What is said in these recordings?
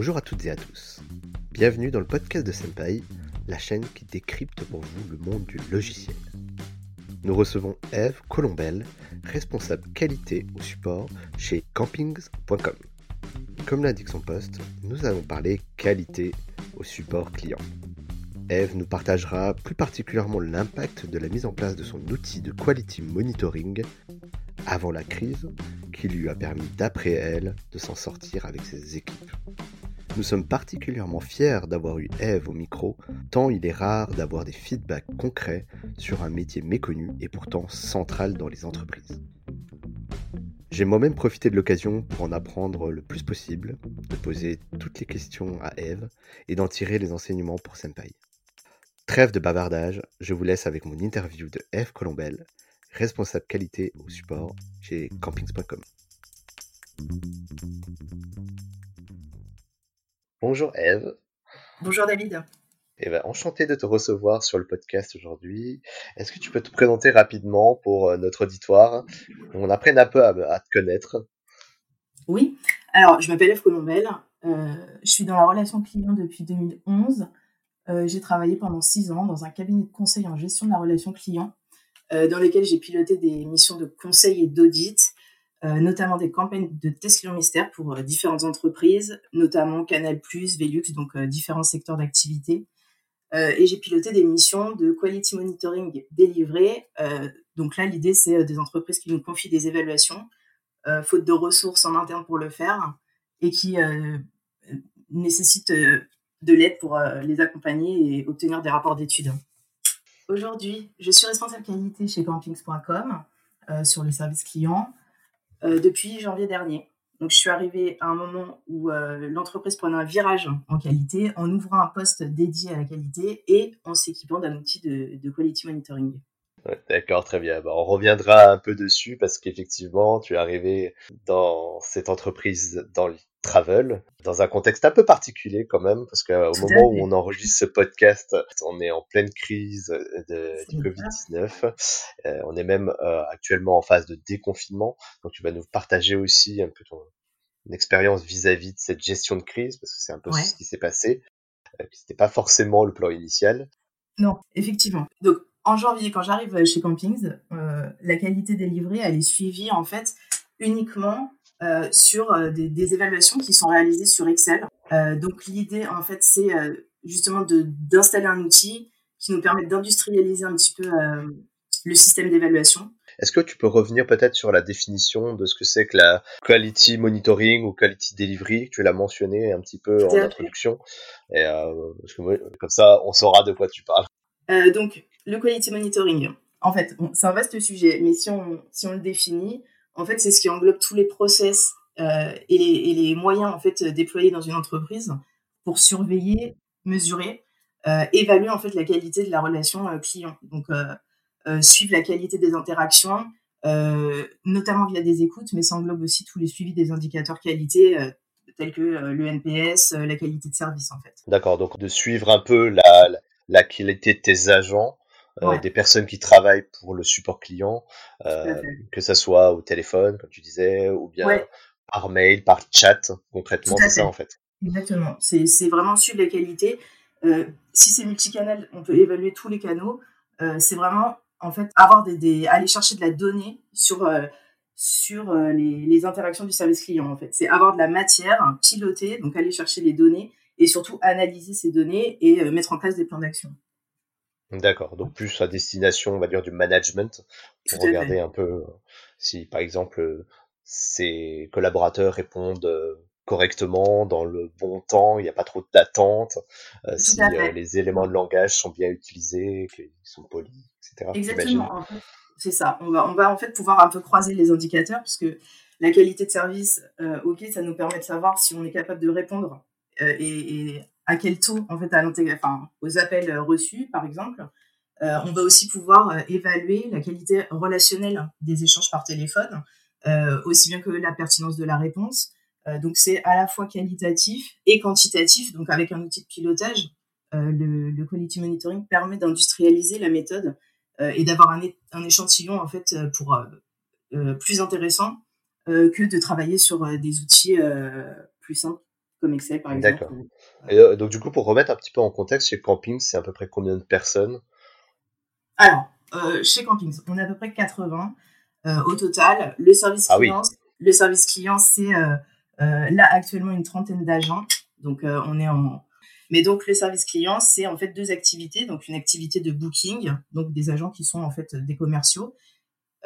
Bonjour à toutes et à tous. Bienvenue dans le podcast de Senpai, la chaîne qui décrypte pour vous le monde du logiciel. Nous recevons Eve Colombel, responsable qualité au support chez campings.com. Comme l'indique son poste, nous allons parler qualité au support client. Eve nous partagera plus particulièrement l'impact de la mise en place de son outil de quality monitoring avant la crise qui lui a permis d'après elle de s'en sortir avec ses équipes. Nous sommes particulièrement fiers d'avoir eu Eve au micro, tant il est rare d'avoir des feedbacks concrets sur un métier méconnu et pourtant central dans les entreprises. J'ai moi-même profité de l'occasion pour en apprendre le plus possible, de poser toutes les questions à Eve et d'en tirer les enseignements pour Senpai. Trêve de bavardage, je vous laisse avec mon interview de Eve Colombel, responsable qualité au support chez campings.com. Bonjour Eve. Bonjour David. Eh ben, enchanté de te recevoir sur le podcast aujourd'hui. Est-ce que tu peux te présenter rapidement pour euh, notre auditoire, qu'on apprenne un peu à, te connaître Oui, alors je m'appelle Eve Colombel, euh, je suis dans la relation client depuis 2011 euh, j'ai travaillé pendant six ans dans un cabinet de conseil en gestion de la relation client, euh, dans lequel j'ai piloté des missions de conseil et d'audit, notamment des campagnes de test client mystère pour différentes entreprises, notamment Canal+, Velux, donc différents secteurs d'activité. et j'ai piloté des missions de quality monitoring délivrées. donc là, l'idée, c'est des entreprises qui nous confient des évaluations, faute de ressources en interne pour le faire, et qui nécessitent de l'aide pour euh, les accompagner et obtenir des rapports d'études. Aujourd'hui, je suis responsable qualité chez campings.com euh, sur le service client euh, depuis janvier dernier. Donc, je suis arrivée à un moment où l'entreprise prenait un virage en qualité en ouvrant un poste dédié à la qualité et en s'équipant d'un outil de, quality monitoring. D'accord, très bien. on reviendra un peu dessus parce qu'effectivement, tu es arrivé dans cette entreprise dans travel, dans un contexte un peu particulier quand même, parce qu'au moment où on enregistre ce podcast, on est en pleine crise de, du Covid-19. Euh, on est même euh, actuellement en phase de déconfinement. Donc tu vas nous partager aussi un peu ton expérience vis-à-vis de cette gestion de crise, parce que c'est un peu ce qui s'est passé. Euh, C'était pas forcément le plan initial. Non, effectivement. Donc en janvier, quand j'arrive chez Campings, euh, la qualité délivrée, elle est suivie en fait uniquement euh, sur euh, des, évaluations qui sont réalisées sur Excel. Euh, donc l'idée, en fait, c'est justement d'installer un outil qui nous permet d'industrialiser un petit peu le système d'évaluation. Est-ce que tu peux revenir peut-être sur la définition de ce que c'est que la quality monitoring ou quality delivery Tu l'as mentionné un petit peu en introduction? Et, comme ça, on saura de quoi tu parles. donc, le quality monitoring, en fait, c'est un vaste sujet, mais si on, si on le définit, en fait, c'est ce qui englobe tous les process euh, et, les, moyens en fait déployés dans une entreprise pour surveiller, mesurer, euh, évaluer en fait la qualité de la relation euh, client. Donc suivre la qualité des interactions, notamment via des écoutes, mais ça englobe aussi tous les suivis des indicateurs qualité tels que le NPS, la qualité de service en fait. D'accord, donc de suivre un peu la, la qualité de tes agents euh, des personnes qui travaillent pour le support client, euh, que ça soit au téléphone, comme tu disais, ou bien par mail, par chat, concrètement, c'est ça en fait. Exactement, c'est vraiment suivre la qualité. Euh, si c'est multicanal, on peut évaluer tous les canaux. c'est vraiment en fait avoir des, aller chercher de la donnée sur sur les, les, interactions du service client en fait. C'est avoir de la matière, piloter, donc aller chercher les données et surtout analyser ces données et mettre en place des plans d'action. D'accord, donc plus à destination, on va dire, du management, pour regarder un peu euh, si, par exemple, ces collaborateurs répondent euh, correctement, dans le bon temps, il n'y a pas trop d'attente, euh, si les éléments de langage sont bien utilisés, qu'ils sont polis, etc. Exactement, c'est ça. On va, on va en fait pouvoir un peu croiser les indicateurs, parce que la qualité de service, ok, ça nous permet de savoir si on est capable de répondre et, et à quel taux, en fait, à enfin, aux appels euh, reçus, par exemple. Euh, on va aussi pouvoir euh, évaluer la qualité relationnelle des échanges par téléphone, aussi bien que la pertinence de la réponse. donc, c'est à la fois qualitatif et quantitatif. Donc, avec un outil de pilotage, le, quality monitoring permet d'industrialiser la méthode et d'avoir un, un, échantillon, en fait, pour plus intéressant que de travailler sur des outils plus simples comme Excel par exemple. D'accord. Et donc du coup, pour remettre un petit peu en contexte, chez Camping, c'est à peu près combien de personnes? Alors, chez Camping, on est à peu près 80 au total. Le service ah client, le service client, c'est là actuellement une trentaine d'agents. Donc on est en mais donc le service client, c'est en fait deux activités. Donc une activité de booking, donc des agents qui sont en fait des commerciaux euh,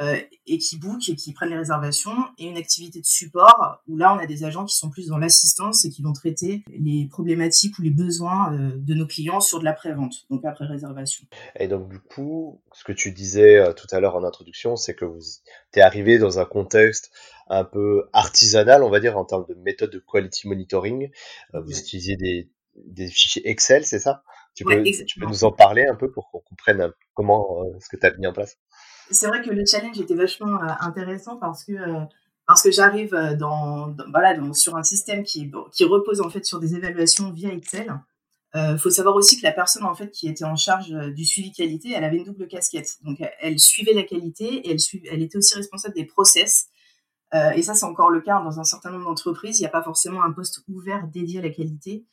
et qui bookent et qui prennent les réservations, et une activité de support où là on a des agents qui sont plus dans l'assistance et qui vont traiter les problématiques ou les besoins euh, de nos clients sur de l'après-vente, donc après réservation. Et donc du coup, ce que tu disais euh, tout à l'heure en introduction, c'est que vous es arrivé dans un contexte un peu artisanal, on va dire, en termes de méthode de quality monitoring. vous utilisiez des des fichiers Excel, c'est ça? Tu, peux, tu, peux, nous en parler un peu pour qu'on comprenne comment ce que tu as mis en place? C'est vrai que le challenge était vachement euh, intéressant parce que euh, parce que j'arrive euh, dans, voilà sur un système qui qui repose en fait sur des évaluations via Excel. Il faut savoir aussi que la personne en fait qui était en charge du suivi qualité, elle avait une double casquette. Donc elle suivait la qualité et elle, elle était aussi responsable des process. et ça c'est encore le cas dans un certain nombre d'entreprises. Il n'y a pas forcément un poste ouvert dédié à la qualité.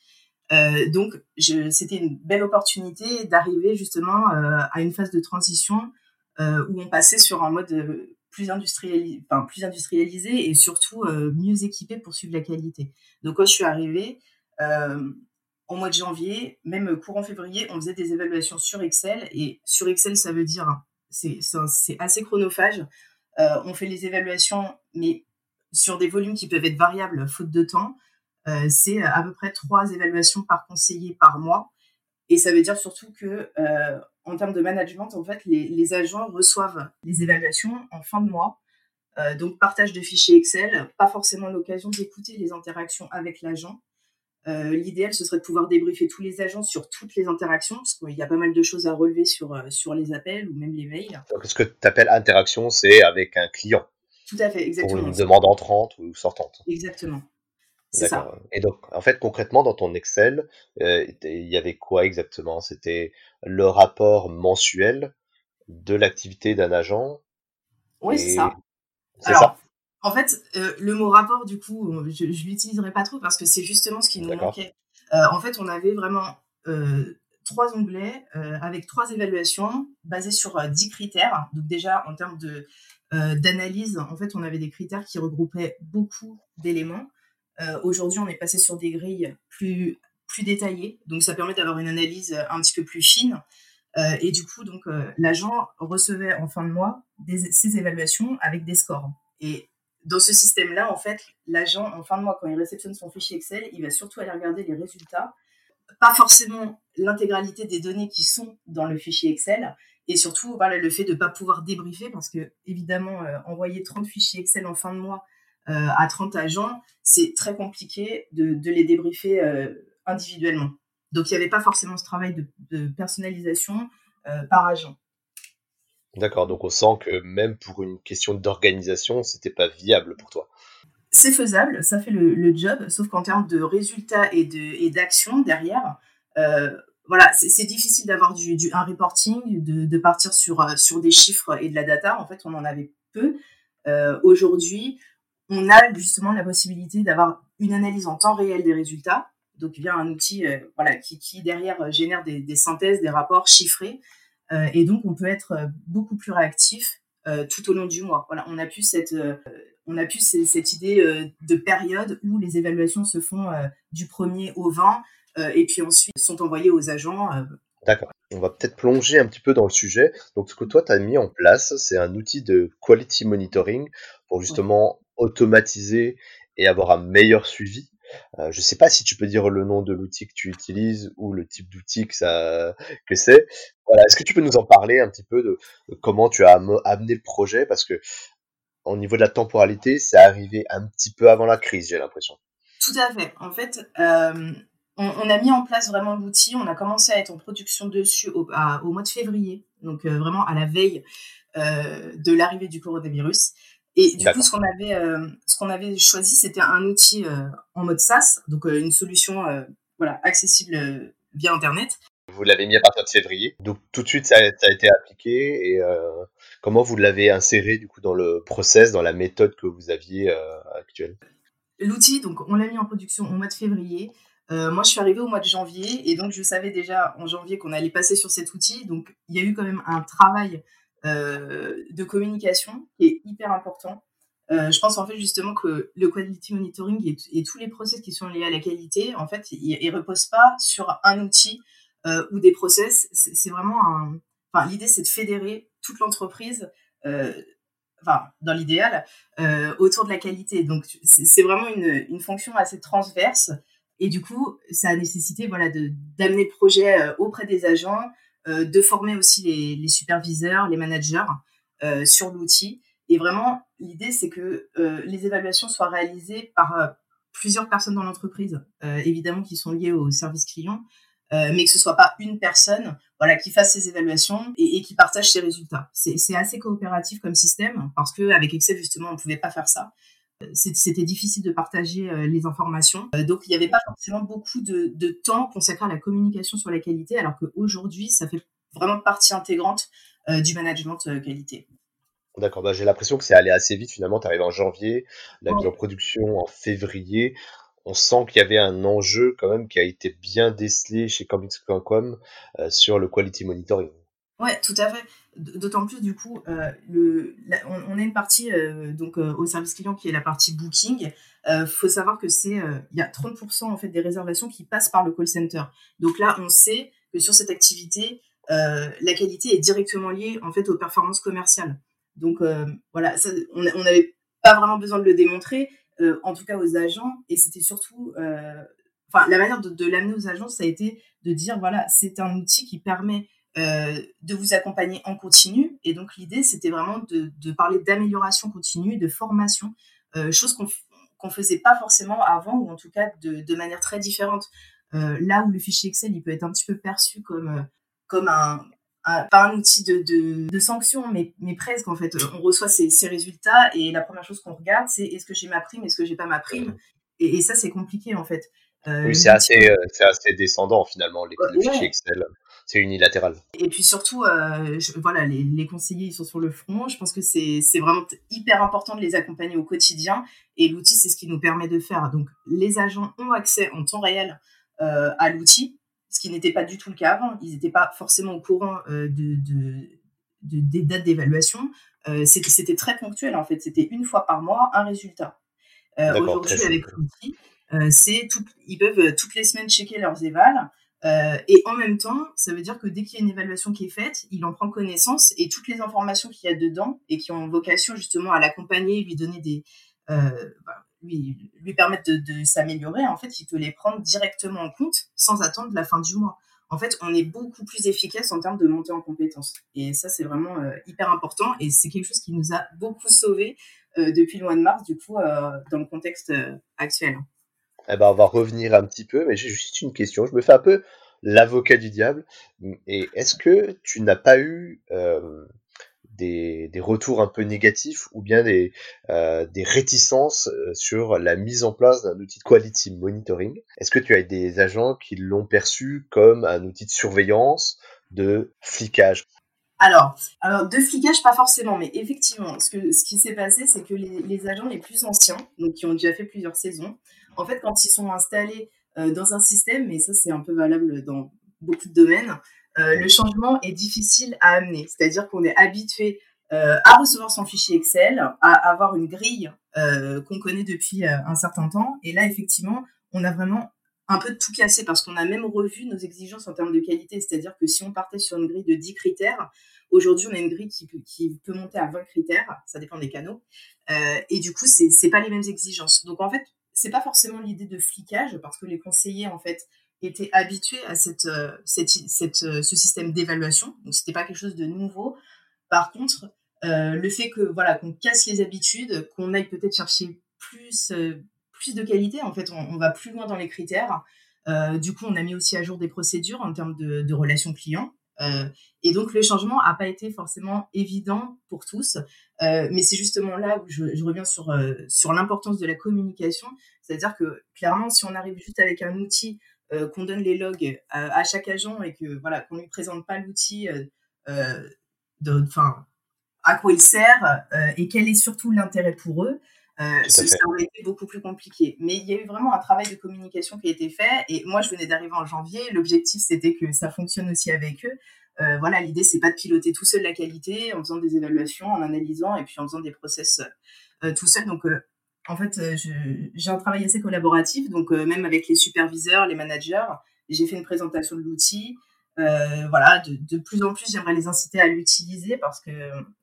donc c'était une belle opportunité d'arriver justement à une phase de transition où on passait sur un mode euh, plus, industrialisé, et surtout euh, mieux équipé pour suivre la qualité. Donc quand je suis arrivée, au mois de janvier, même courant février, on faisait des évaluations sur Excel. Et sur Excel, ça veut dire, c'est assez chronophage. on fait les évaluations, mais sur des volumes qui peuvent être variables, faute de temps. c'est à peu près trois évaluations par conseiller par mois. Et ça veut dire surtout que en termes de management, en fait, les, agents reçoivent les évaluations en fin de mois. Euh, donc, partage de fichiers Excel, pas forcément l'occasion d'écouter les interactions avec l'agent. Euh, l'idéal, ce serait de pouvoir débriefer tous les agents sur toutes les interactions, parce qu'il y a pas mal de choses à relever sur, euh, sur les appels ou même les mails. Donc, ce que tu appelles interaction, c'est avec un client. Tout à fait, exactement. Pour une demande entrante ou sortante. Exactement. D'accord. Et donc, en fait, concrètement, dans ton Excel, euh, il y avait quoi exactement? C'était le rapport mensuel de l'activité d'un agent Oui, c'est ça. C'est ça? En fait, euh, le mot rapport, du coup, je ne l'utiliserai pas trop parce que c'est justement ce qui nous manquait. Euh, en fait, on avait vraiment trois onglets avec trois évaluations basées sur dix critères. Donc déjà, en termes de d'analyse, en fait, on avait des critères qui regroupaient beaucoup d'éléments. Euh, aujourd'hui, on est passé sur des grilles plus, plus détaillées, donc ça permet d'avoir une analyse un petit peu plus fine. Euh, et du coup, donc euh, l'agent recevait en fin de mois des, ses évaluations avec des scores. Et dans ce système-là, en fait, l'agent, en fin de mois, quand il réceptionne son fichier Excel, il va surtout aller regarder les résultats, pas forcément l'intégralité des données qui sont dans le fichier Excel, et surtout voilà, le fait de ne pas pouvoir débriefer, parce que évidemment, envoyer 30 fichiers Excel en fin de mois, euh, à 30 agents, c'est très compliqué de, les débriefer euh, individuellement. Donc il n'y avait pas forcément ce travail de, personnalisation euh, par agent. D'accord, donc on sent que même pour une question d'organisation, c'était pas viable pour toi. C'est faisable, ça fait le, job, sauf qu'en termes de résultats et d'action derrière, voilà, c'est difficile d'avoir du, un reporting, de, partir sur, sur des chiffres et de la data. En fait, on en avait peu. Aujourd'hui, on a justement la possibilité d'avoir une analyse en temps réel des résultats, donc via un outil euh, voilà, qui, derrière euh, génère des, synthèses, des rapports chiffrés, euh, et donc on peut être beaucoup plus réactif tout au long du mois. Voilà, on a plus cette, on a plus cette idée de période où les évaluations se font du 1er au 20 et puis ensuite sont envoyées aux agents. D'accord. On va peut-être plonger un petit peu dans le sujet. Donc, ce que toi, tu as mis en place, c'est un outil de quality monitoring pour justement automatiser et avoir un meilleur suivi. Euh, je sais pas si tu peux dire le nom de l'outil que tu utilises ou le type d'outil que ça que c'est. Voilà, est-ce que tu peux nous en parler un petit peu de, comment tu as amené le projet? Parce que au niveau de la temporalité, c'est arrivé un petit peu avant la crise, j'ai l'impression. Tout à fait. En fait, euh, on, a mis en place vraiment l'outil. On a commencé à être en production dessus au, mois de février, donc euh, vraiment à la veille de l'arrivée du coronavirus. Et du coup, ce qu'on avait, euh, ce qu'on avait choisi, c'était un outil euh, en mode SaaS, donc euh, une solution voilà, accessible via Internet. Vous l'avez mis à partir de février, donc tout de suite ça a, été appliqué. Et comment vous l'avez inséré du coup dans le process, dans la méthode que vous aviez actuelle? L'outil, donc on l'a mis en production au mois de février. moi, je suis arrivée au mois de janvier et donc je savais déjà en janvier qu'on allait passer sur cet outil. Donc, il y a eu quand même un travail de communication qui est hyper important. je pense en fait justement que le quality monitoring et, tous les process qui sont liés à la qualité, en fait, ils, ne reposent pas sur un outil ou des process. C'est vraiment un. L'idée c'est de fédérer toute l'entreprise enfin dans l'idéal, euh, autour de la qualité. Donc c'est vraiment une, fonction assez transverse. Et du coup, ça a nécessité voilà d'amener le projet euh, auprès des agents, euh, de former aussi les, superviseurs, les managers euh, sur l'outil. Et vraiment, l'idée c'est que euh, les évaluations soient réalisées par plusieurs personnes dans l'entreprise, évidemment qui sont liées au service client, euh, mais que ce soit pas une personne voilà, qui fasse ses évaluations et, qui partage ses résultats. C'est assez coopératif comme système parce que avec Excel justement on pouvait pas faire ça. Euh, c'était difficile de partager euh, les informations, donc il n'y avait pas forcément beaucoup de, de, temps consacré à la communication sur la qualité, alors qu'aujourd'hui ça fait vraiment partie intégrante du management qualité. D'accord, bah j'ai l'impression que c'est allé assez vite finalement. Tu arrives en janvier, la mise en production en février on sent qu'il y avait un enjeu quand même qui a été bien décelé chez comics.com euh, sur le quality monitoring. Ouais, tout à fait. D'autant plus du coup, euh, le, on, a une partie euh, donc au service client qui est la partie booking. Il faut savoir que c'est il y a 30% en fait des réservations qui passent par le call center. Donc là, on sait que sur cette activité, la qualité est directement liée en fait aux performances commerciales. Donc voilà, on n'avait pas vraiment besoin de le démontrer, euh, en tout cas aux agents. Et c'était surtout, euh, enfin, la manière de, l'amener aux agents, ça a été de dire, voilà, c'est un outil qui permet euh, de vous accompagner en continu. Et donc, l'idée, c'était vraiment de, parler d'amélioration continue, de formation, chose qu'on qu'on faisait pas forcément avant, ou en tout cas de, manière très différente. là où le fichier Excel, il peut être un petit peu perçu comme, comme un, pas un outil de, de, de, sanction, mais, mais presque en fait. On reçoit ces, ces résultats et la première chose qu'on regarde, c'est est-ce que j'ai ma prime, est-ce que j'ai pas ma prime? Et, et ça, c'est compliqué en fait. Euh, oui, c'est assez, euh, assez descendant finalement, les, le fichier Excel. C'est unilatéral. Et puis surtout, euh, voilà, les, les, conseillers, ils sont sur le front. Je pense que c'est vraiment hyper important de les accompagner au quotidien. Et l'outil, c'est ce qui nous permet de faire. Donc, les agents ont accès en temps réel euh, à l'outil ce qui n'était pas du tout le cas avant. Ils n'étaient pas forcément au courant euh, de, de, des dates d'évaluation. C'était très ponctuel en fait. C'était une fois par mois un résultat. Aujourd'hui, avec l'outil, c'est ils peuvent toutes les semaines checker leurs évals. Et en même temps, ça veut dire que dès qu'il y a une évaluation qui est faite, il en prend connaissance et toutes les informations qu'il y a dedans et qui ont vocation justement à l'accompagner, lui donner des, bah, lui, permettre de, s'améliorer, en fait, il peut les prendre directement en compte sans attendre la fin du mois. En fait, on est beaucoup plus efficace en termes de montée en compétences. Et ça, c'est vraiment euh, hyper important. Et c'est quelque chose qui nous a beaucoup sauvés euh, depuis le mois de mars, du coup, euh, dans le contexte actuel. Eh ben, on va revenir un petit peu, mais j'ai juste une question. Je me fais un peu l'avocat du diable. Et est-ce que tu n'as pas eu des, retours un peu négatifs ou bien des, euh, des réticences euh, sur la mise en place d'un outil de quality monitoring? Est-ce que tu as des agents qui l'ont perçu comme un outil de surveillance, de flicage? Alors, alors, de flicage, pas forcément, mais effectivement, ce, que, ce qui s'est passé, c'est que les, agents les plus anciens, donc qui ont déjà fait plusieurs saisons, en fait, quand ils sont installés euh, dans un système, mais ça c'est un peu valable dans beaucoup de domaines, euh, le changement est difficile à amener. C'est-à-dire qu'on est habitué euh, à recevoir son fichier Excel, à avoir une grille qu'on connaît depuis un certain temps. Et là, effectivement, on a vraiment un peu de tout cassé parce qu'on a même revu nos exigences en termes de qualité. C'est-à-dire que si on partait sur une grille de 10 critères, aujourd'hui, on a une grille qui peut, qui peut monter à 20 critères. Ça dépend des canaux. et du coup, c'est pas les mêmes exigences. Donc, en fait, c'est pas forcément l'idée de flicage parce que les conseillers, en fait, étaient habitués à cette, euh, euh, ce système d'évaluation. Donc, c'était pas quelque chose de nouveau. Par contre, euh, le fait que voilà qu'on casse les habitudes, qu'on aille peut-être chercher plus de qualité, en fait, on, va plus loin dans les critères. du coup, on a mis aussi à jour des procédures en termes de relations clients. Et donc, le changement n'a pas été forcément évident pour tous. mais c'est justement là où je, reviens sur, sur l'importance de la communication. C'est-à-dire que clairement, si on arrive juste avec un outil euh, qu'on donne les logs à, chaque agent et que voilà qu'on lui présente pas l'outil euh, euh, de à quoi il sert et quel est surtout l'intérêt pour eux Euh, ça aurait été beaucoup plus compliqué. Mais il y a eu vraiment un travail de communication qui a été fait. Et moi, je venais d'arriver en janvier. L'objectif, c'était que ça fonctionne aussi avec eux. Euh, voilà, l'idée, c'est pas de piloter tout seul la qualité en faisant des évaluations, en analysant et puis en faisant des process euh, tout seul. Donc, euh, en fait, j'ai un travail assez collaboratif. Donc, même avec les superviseurs, les managers, j'ai fait une présentation de l'outil. Voilà, de, de, plus en plus, j'aimerais les inciter à l'utiliser parce que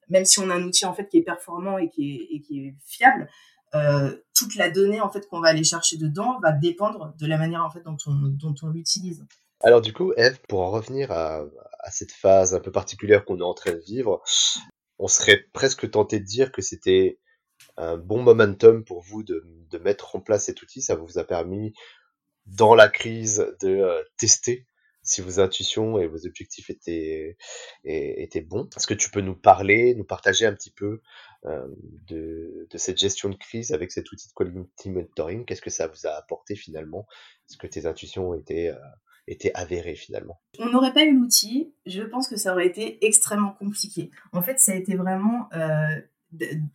même si on a un outil en fait qui est performant et qui est, et qui est fiable, euh, toute la donnée en fait qu'on va aller chercher dedans va dépendre de la manière en fait dont on, dont on l'utilise. Alors du coup, Eve, pour en revenir à, à cette phase un peu particulière qu'on est en train de vivre, on serait presque tenté de dire que c'était un bon momentum pour vous de, de, mettre en place cet outil. Ça vous a permis, dans la crise, de euh, tester si vos intuitions et vos objectifs étaient, étaient bons. Est-ce que tu peux nous parler, nous partager un petit peu euh, de, cette gestion de crise avec cet outil de quality monitoring Qu'est-ce que ça vous a apporté finalement? Est-ce que tes intuitions étaient, euh, étaient avérées finalement? On n'aurait pas eu l'outil, je pense que ça aurait été extrêmement compliqué. En fait, ça a été vraiment... Euh,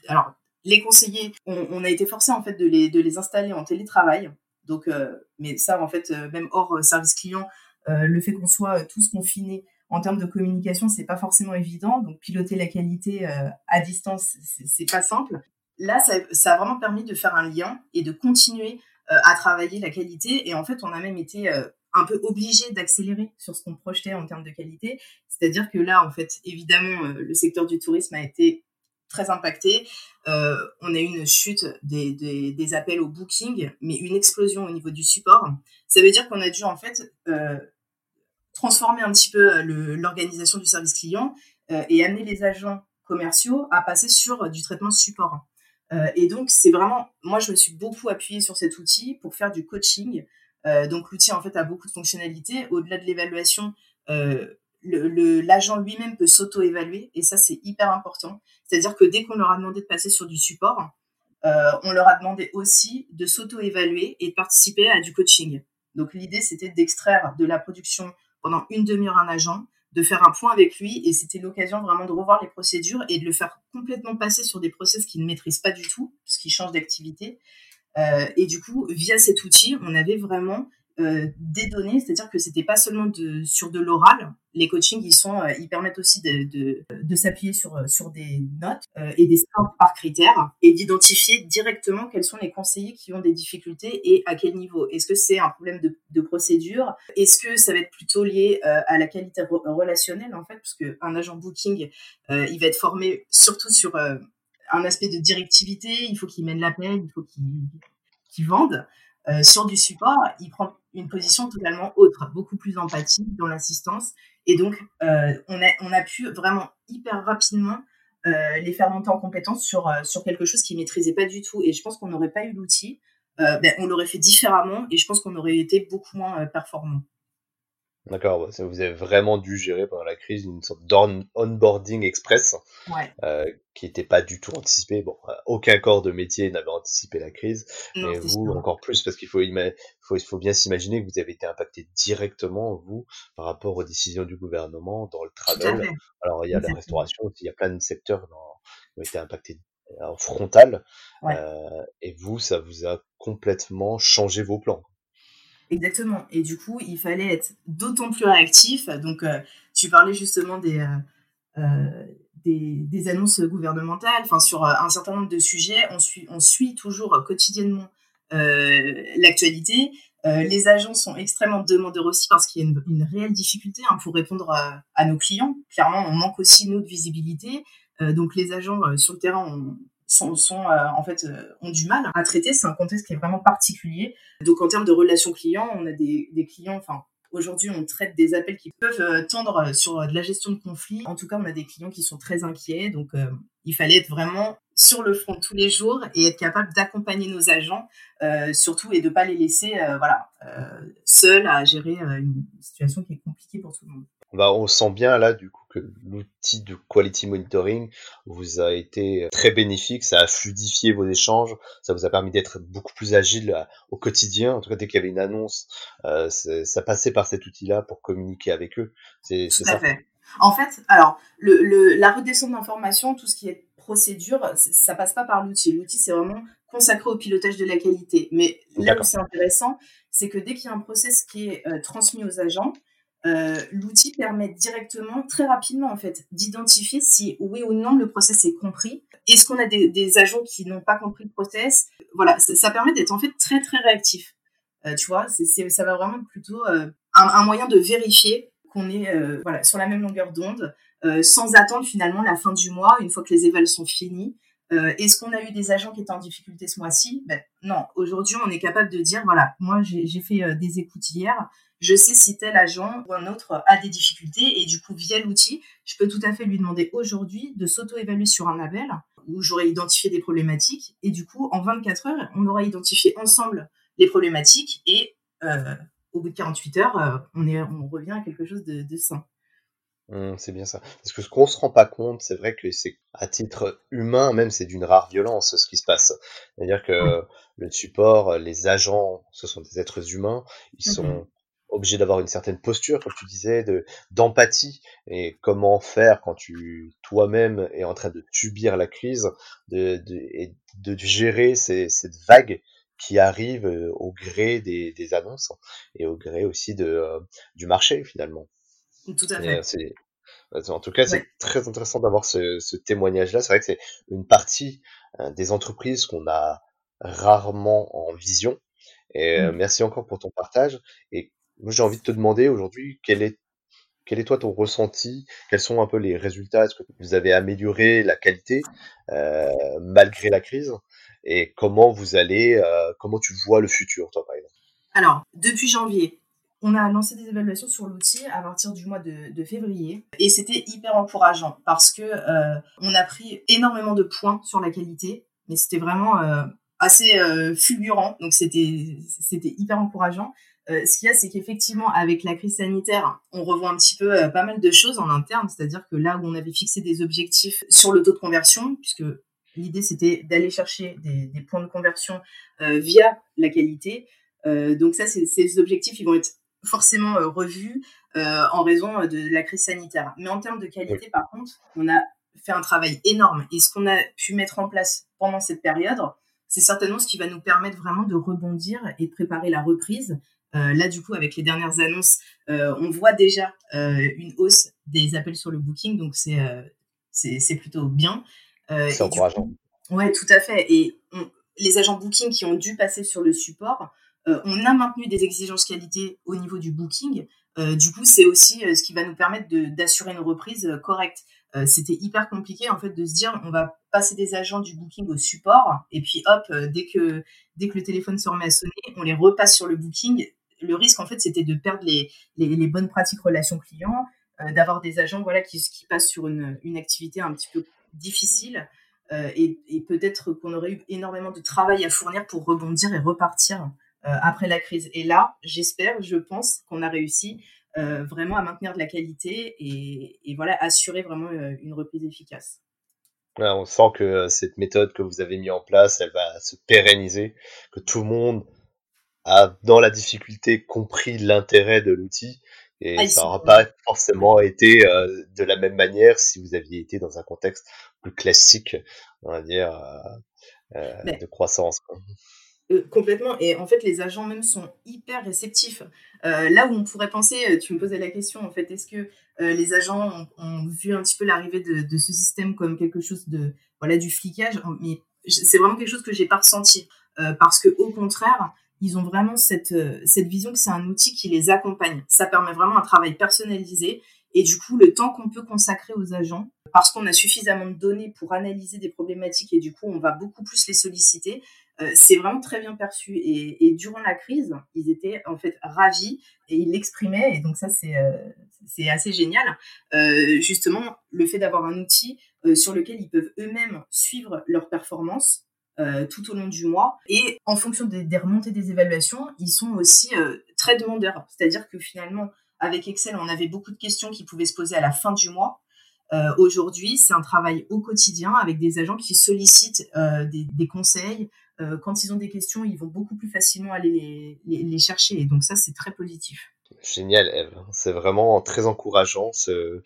alors, les conseillers, on, a été forcé en fait de les, de les installer en télétravail. Donc, euh, mais ça, en fait, même hors service client, le fait qu'on soit tous confinés en termes de communication, c'est pas forcément évident. Donc piloter la qualité euh, à distance, c'est pas simple. Là, ça, a vraiment permis de faire un lien et de continuer euh, à travailler la qualité. Et en fait, on a même été un peu obligé d'accélérer sur ce qu'on projetait en termes de qualité. C'est-à-dire que là, en fait, évidemment, le secteur du tourisme a été très impacté. Euh, on a eu une chute des, des, appels au booking, mais une explosion au niveau du support. Ça veut dire qu'on a dû en fait euh, transformer un petit peu euh, l'organisation du service client et amener les agents commerciaux à passer sur du traitement support. Et donc c'est vraiment, moi je me suis beaucoup appuyée sur cet outil pour faire du coaching. donc l'outil en fait a beaucoup de fonctionnalités. Au-delà de l'évaluation, l'agent le, lui-même peut s'auto-évaluer et ça c'est hyper important. C'est-à-dire que dès qu'on leur a demandé de passer sur du support, euh, on leur a demandé aussi de s'auto-évaluer et de participer à du coaching. Donc l'idée c'était d'extraire de la production pendant une demi-heure un agent, de faire un point avec lui et c'était l'occasion vraiment de revoir les procédures et de le faire complètement passer sur des process qu'il ne maîtrise pas du tout, puisqu'il change d'activité. Euh, et du coup, via cet outil, on avait vraiment euh, des données, c'est-à-dire que c'était pas seulement sur de l'oral. Les coachings, ils sont, euh, ils permettent aussi de, s'appuyer sur euh, sur des notes et des scores par critères et d'identifier directement quels sont les conseillers qui ont des difficultés et à quel niveau. Est-ce que c'est un problème de, procédure? Est-ce que ça va être plutôt lié à la qualité relationnelle en fait, parce que un agent booking, il va être formé surtout sur un aspect de directivité. Il faut qu'il mène l'appel, il faut qu'il vende. Euh, sur du support, il prend une position totalement autre, beaucoup plus empathique dans l'assistance. Et donc, euh, on, a, on a pu vraiment hyper rapidement euh, les faire monter en compétence sur, sur quelque chose qu'ils maîtrisaient pas du tout. Et je pense qu'on n'aurait pas eu l'outil, ben, on l'aurait fait différemment et je pense qu'on aurait été beaucoup moins performant. D'accord, vous avez vraiment dû gérer pendant la crise une sorte d'onboarding express ouais. euh, qui n'était pas du tout anticipé. Bon, euh, aucun corps de métier n'avait anticipé la crise, mais vous sûr. encore plus parce qu'il faut, faut, faut bien s'imaginer que vous avez été impacté directement, vous, par rapport aux décisions du gouvernement dans le travel. Alors il y a la restauration, il y a plein de secteurs dans, qui ont été impactés en frontal, ouais. euh, et vous, ça vous a complètement changé vos plans. Exactement. Et du coup, il fallait être d'autant plus réactif. Donc, euh, tu parlais justement des, euh, euh, des, des, annonces gouvernementales. Enfin, sur un certain nombre de sujets, on suit, on suit toujours quotidiennement l'actualité. les agents sont extrêmement demandeurs aussi parce qu'il y a une, réelle difficulté hein, pour répondre à, à, nos clients. Clairement, on manque aussi, nous, de visibilité. donc, les agents sur le terrain ont, sont, euh, en fait euh, ont du mal à traiter. C'est un contexte qui est vraiment particulier. Donc en termes de relations clients, on a des, clients, enfin Aujourd'hui, on traite des appels qui peuvent euh, tendre sur de la gestion de conflits. En tout cas, on a des clients qui sont très inquiets. Donc, il fallait être vraiment sur le front tous les jours et être capable d'accompagner nos agents, surtout, et de ne pas les laisser voilà, seuls à gérer une situation qui est compliquée pour tout le monde. Bah, on sent bien là du coup que l'outil de quality monitoring vous a été très bénéfique, ça a fluidifié vos échanges, ça vous a permis d'être beaucoup plus agile au quotidien. En tout cas, dès qu'il y avait une annonce, euh, ça passait par cet outil-là pour communiquer avec eux. C'est ça. Fait. En fait, alors le, le, la redescente d'informations, tout ce qui est procédure, ça passe pas par l'outil. L'outil, c'est vraiment consacré au pilotage de la qualité. Mais là où c'est intéressant, c'est que dès qu'il y a un process qui est euh, transmis aux agents, euh, l'outil permet directement, très rapidement en fait, d'identifier si oui ou non le process est compris. Est-ce qu'on a des, agents qui n'ont pas compris le process? Voilà, ça, permet d'être en fait très très réactif. Euh, tu vois, ça va vraiment plutôt un, moyen de vérifier qu'on est sur la même longueur d'onde, sans attendre finalement la fin du mois, une fois que les évals sont finis, euh, est-ce qu'on a eu des agents qui étaient en difficulté ce mois-ci? Ben, Non. Aujourd'hui, on est capable de dire, voilà, moi j'ai fait euh, des écoutes hier, je sais si tel agent ou un autre a des difficultés et du coup, via l'outil, je peux tout à fait lui demander aujourd'hui de s'auto-évaluer sur un label où j'aurais identifié des problématiques et du coup, en 24 heures, on aura identifié ensemble les problématiques et euh, au bout de 48 heures, on, est, on revient à quelque chose de, de sain. Mmh, c'est bien ça. Parce que ce qu'on se rend pas compte, c'est vrai que c'est à titre humain, même c'est d'une rare violence ce qui se passe. C'est-à-dire que le support, les agents, ce sont des êtres humains, ils mmh sont obligés d'avoir une certaine posture, comme tu disais, de d'empathie et comment faire quand tu toi-même es en train de subir la crise, de, de et de gérer ces, cette vague qui arrive euh, au gré des, des annonces et au gré aussi de, euh, du marché finalement. Tout à fait. en tout cas, c'est très intéressant d'avoir ce, ce témoignage-là. C'est vrai que c'est une partie euh, des entreprises qu'on a rarement en vision. Et euh, mmh. merci encore pour ton partage. Et j'ai envie de te demander aujourd'hui quel est quel est toi ton ressenti? Quels sont un peu les résultats? Est-ce que vous avez amélioré la qualité euh, malgré la crise? Et comment vous allez euh, Comment tu vois le futur, toi, par exemple? Alors, depuis janvier, on a lancé des évaluations sur l'outil à partir du mois de, février et c'était hyper encourageant parce que euh, on a pris énormément de points sur la qualité, mais c'était vraiment assez fulgurant, donc c'était c'était hyper encourageant. Ce qu'il y a, c'est qu'effectivement, avec la crise sanitaire, on revoit un petit peu pas mal de choses en interne, c'est-à-dire que là où on avait fixé des objectifs sur le taux de conversion, puisque l'idée c'était d'aller chercher des, des, points de conversion via la qualité, donc ça, ces objectifs, ils vont être forcément euh, revu euh, en raison euh, de la crise sanitaire. Mais en termes de qualité, par contre, on a fait un travail énorme. Et ce qu'on a pu mettre en place pendant cette période, c'est certainement ce qui va nous permettre vraiment de rebondir et de préparer la reprise. Là, du coup, avec les dernières annonces, on voit déjà une hausse des appels sur le booking, donc c'est c'est plutôt bien. c'est encourageant. Ouais, tout à fait. Et les agents booking qui ont dû passer sur le support, euh, on a maintenu des exigences qualité au niveau du booking. Euh, du coup, c'est aussi euh, ce qui va nous permettre d'assurer une reprise correcte. C'était hyper compliqué en fait de se dire on va passer des agents du booking au support et puis hop dès que dès que le téléphone se remet à sonner, on les repasse sur le booking. Le risque en fait c'était de perdre les, bonnes pratiques relations clients, d'avoir des agents voilà qui, passent sur une, activité un petit peu difficile. et, et peut-être qu'on aurait eu énormément de travail à fournir pour rebondir et repartir euh, après la crise. Et là, j'espère, je pense qu'on a réussi euh, vraiment à maintenir de la qualité et, voilà, assurer vraiment euh, une reprise efficace. on sent que cette méthode que vous avez mis en place, elle va se pérenniser, que tout le monde a, dans la difficulté, compris l'intérêt de l'outil. Et ah, ça n'aura pas forcément été de la même manière si vous aviez été dans un contexte plus classique, on va dire, de croissance. Euh, complètement. Et en fait, les agents même sont hyper réceptifs. Euh, là où on pourrait penser, euh, tu me posais la question, en fait, est-ce que les agents ont, vu un petit peu l'arrivée de, ce système comme quelque chose de, voilà, du flicage? Mais c'est vraiment quelque chose que j'ai pas ressenti. parce que au contraire, ils ont vraiment cette, cette vision que c'est un outil qui les accompagne. Ça permet vraiment un travail personnalisé. Et du coup, le temps qu'on peut consacrer aux agents, parce qu'on a suffisamment de données pour analyser des problématiques et du coup, on va beaucoup plus les solliciter, euh, c'est vraiment très bien perçu. Et, durant la crise, ils étaient en fait ravis et ils l'exprimaient. Et donc ça, c'est euh, assez génial. Euh, justement, le fait d'avoir un outil sur lequel ils peuvent eux-mêmes suivre leurs performances tout au long du mois. Et en fonction des, remontées des évaluations, ils sont aussi très demandeurs. C'est-à-dire que finalement, avec Excel, on avait beaucoup de questions qui pouvaient se poser à la fin du mois. Aujourd'hui, c'est un travail au quotidien avec des agents qui sollicitent des, conseils, euh, quand ils ont des questions, ils vont beaucoup plus facilement aller les, chercher. Et donc ça, c'est très positif. Génial, Eve. C'est vraiment très encourageant ce,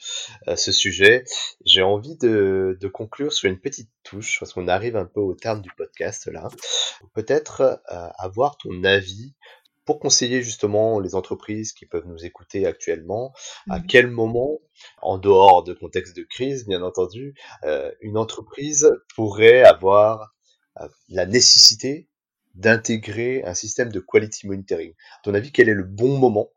euh, ce sujet. J'ai envie de, de conclure sur une petite touche parce qu'on arrive un peu au terme du podcast là. Peut-être euh, avoir ton avis pour conseiller justement les entreprises qui peuvent nous écouter actuellement, à mmh. quel moment, en dehors de contexte de crise bien entendu, euh, une entreprise pourrait avoir la nécessité d'intégrer un système de quality monitoring. À ton avis, quel est le bon moment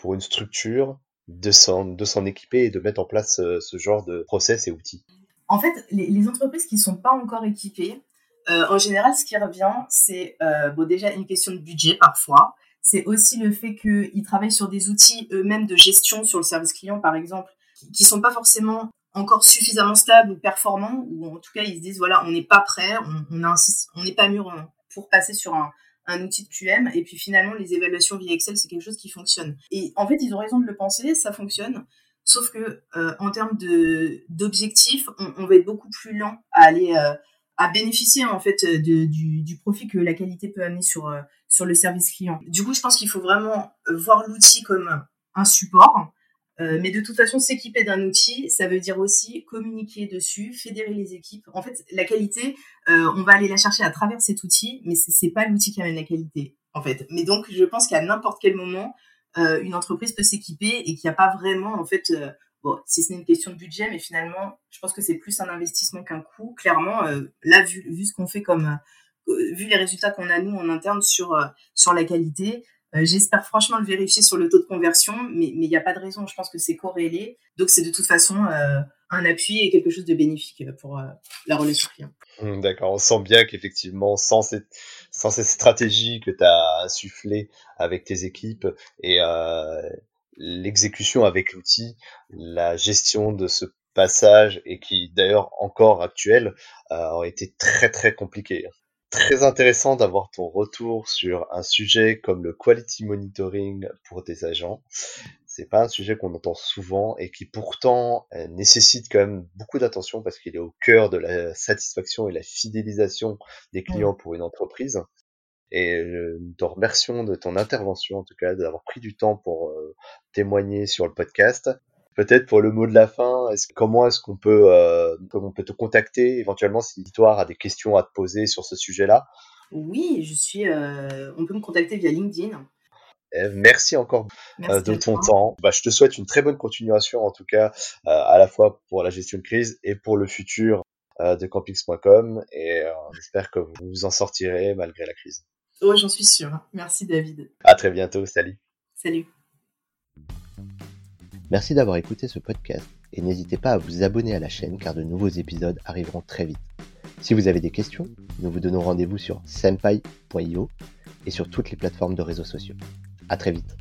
pour une structure de s'en, équiper et de mettre en place euh, ce, genre de process et outils En fait, les, entreprises qui ne sont pas encore équipées, euh, en général, ce qui revient, c'est euh, bon, déjà une question de budget parfois. C'est aussi le fait qu'ils travaillent sur des outils eux-mêmes de gestion sur le service client, par exemple, qui ne sont pas forcément encore suffisamment stables ou performants, ou en tout cas, ils se disent, voilà, on n'est pas prêt, on n'est pas mûr pour passer sur un, un outil de QM. Et puis finalement, les évaluations via Excel, c'est quelque chose qui fonctionne. Et en fait, ils ont raison de le penser, ça fonctionne. Sauf que euh, en termes d'objectifs, on, va être beaucoup plus lent à aller euh, à bénéficier en fait du, du, profit que la qualité peut amener sur euh, sur le service client. Du coup, je pense qu'il faut vraiment voir l'outil comme un support euh, mais de toute façon, s'équiper d'un outil, ça veut dire aussi communiquer dessus, fédérer les équipes. En fait, la qualité, euh, on va aller la chercher à travers cet outil, mais c'est pas l'outil qui amène la qualité, en fait. Mais donc, je pense qu'à n'importe quel moment, euh, une entreprise peut s'équiper et qu'il n'y a pas vraiment, en fait, bon, si ce n'est une question de budget, mais finalement, je pense que c'est plus un investissement qu'un coût. Clairement, là, vu, vu ce qu'on fait comme, vu les résultats qu'on a nous en interne sur sur la qualité, euh, j'espère franchement le vérifier sur le taux de conversion, mais il n'y a pas de raison. Je pense que c'est corrélé. Donc, c'est de toute façon euh, un appui et quelque chose de bénéfique pour euh, la relation client. Mmh, d'accord, on sent bien qu'effectivement, sans cette, sans cette stratégie que tu as insufflée avec tes équipes et l'exécution avec l'outil, la gestion de ce passage et qui d'ailleurs encore actuel aurait été très très compliqué très intéressant d'avoir ton retour sur un sujet comme le quality monitoring pour des agents. C'est pas un sujet qu'on entend souvent et qui pourtant euh, nécessite quand même beaucoup d'attention parce qu'il est au cœur de la satisfaction et la fidélisation des clients pour une entreprise. Et euh, nous te remercions de ton intervention, en tout cas, d'avoir pris du temps pour euh, témoigner sur le podcast. Peut-être pour le mot de la fin, est comment est-ce qu'on peut, euh, on peut te contacter éventuellement si l'histoire a des questions à te poser sur ce sujet-là? Oui, je suis. Euh, on peut me contacter via LinkedIn. merci encore euh, de ton temps. Bah, je te souhaite une très bonne continuation, en tout cas, à la fois pour la gestion de crise et pour le futur de campings.com. Et j'espère que vous vous en sortirez malgré la crise. Oh, j'en suis sûr. Merci, David. À très bientôt. Salut. Salut. Merci d'avoir écouté ce podcast et n'hésitez pas à vous abonner à la chaîne car de nouveaux épisodes arriveront très vite. Si vous avez des questions, nous vous donnons rendez-vous sur senpai.io et sur toutes les plateformes de réseaux sociaux. À très vite.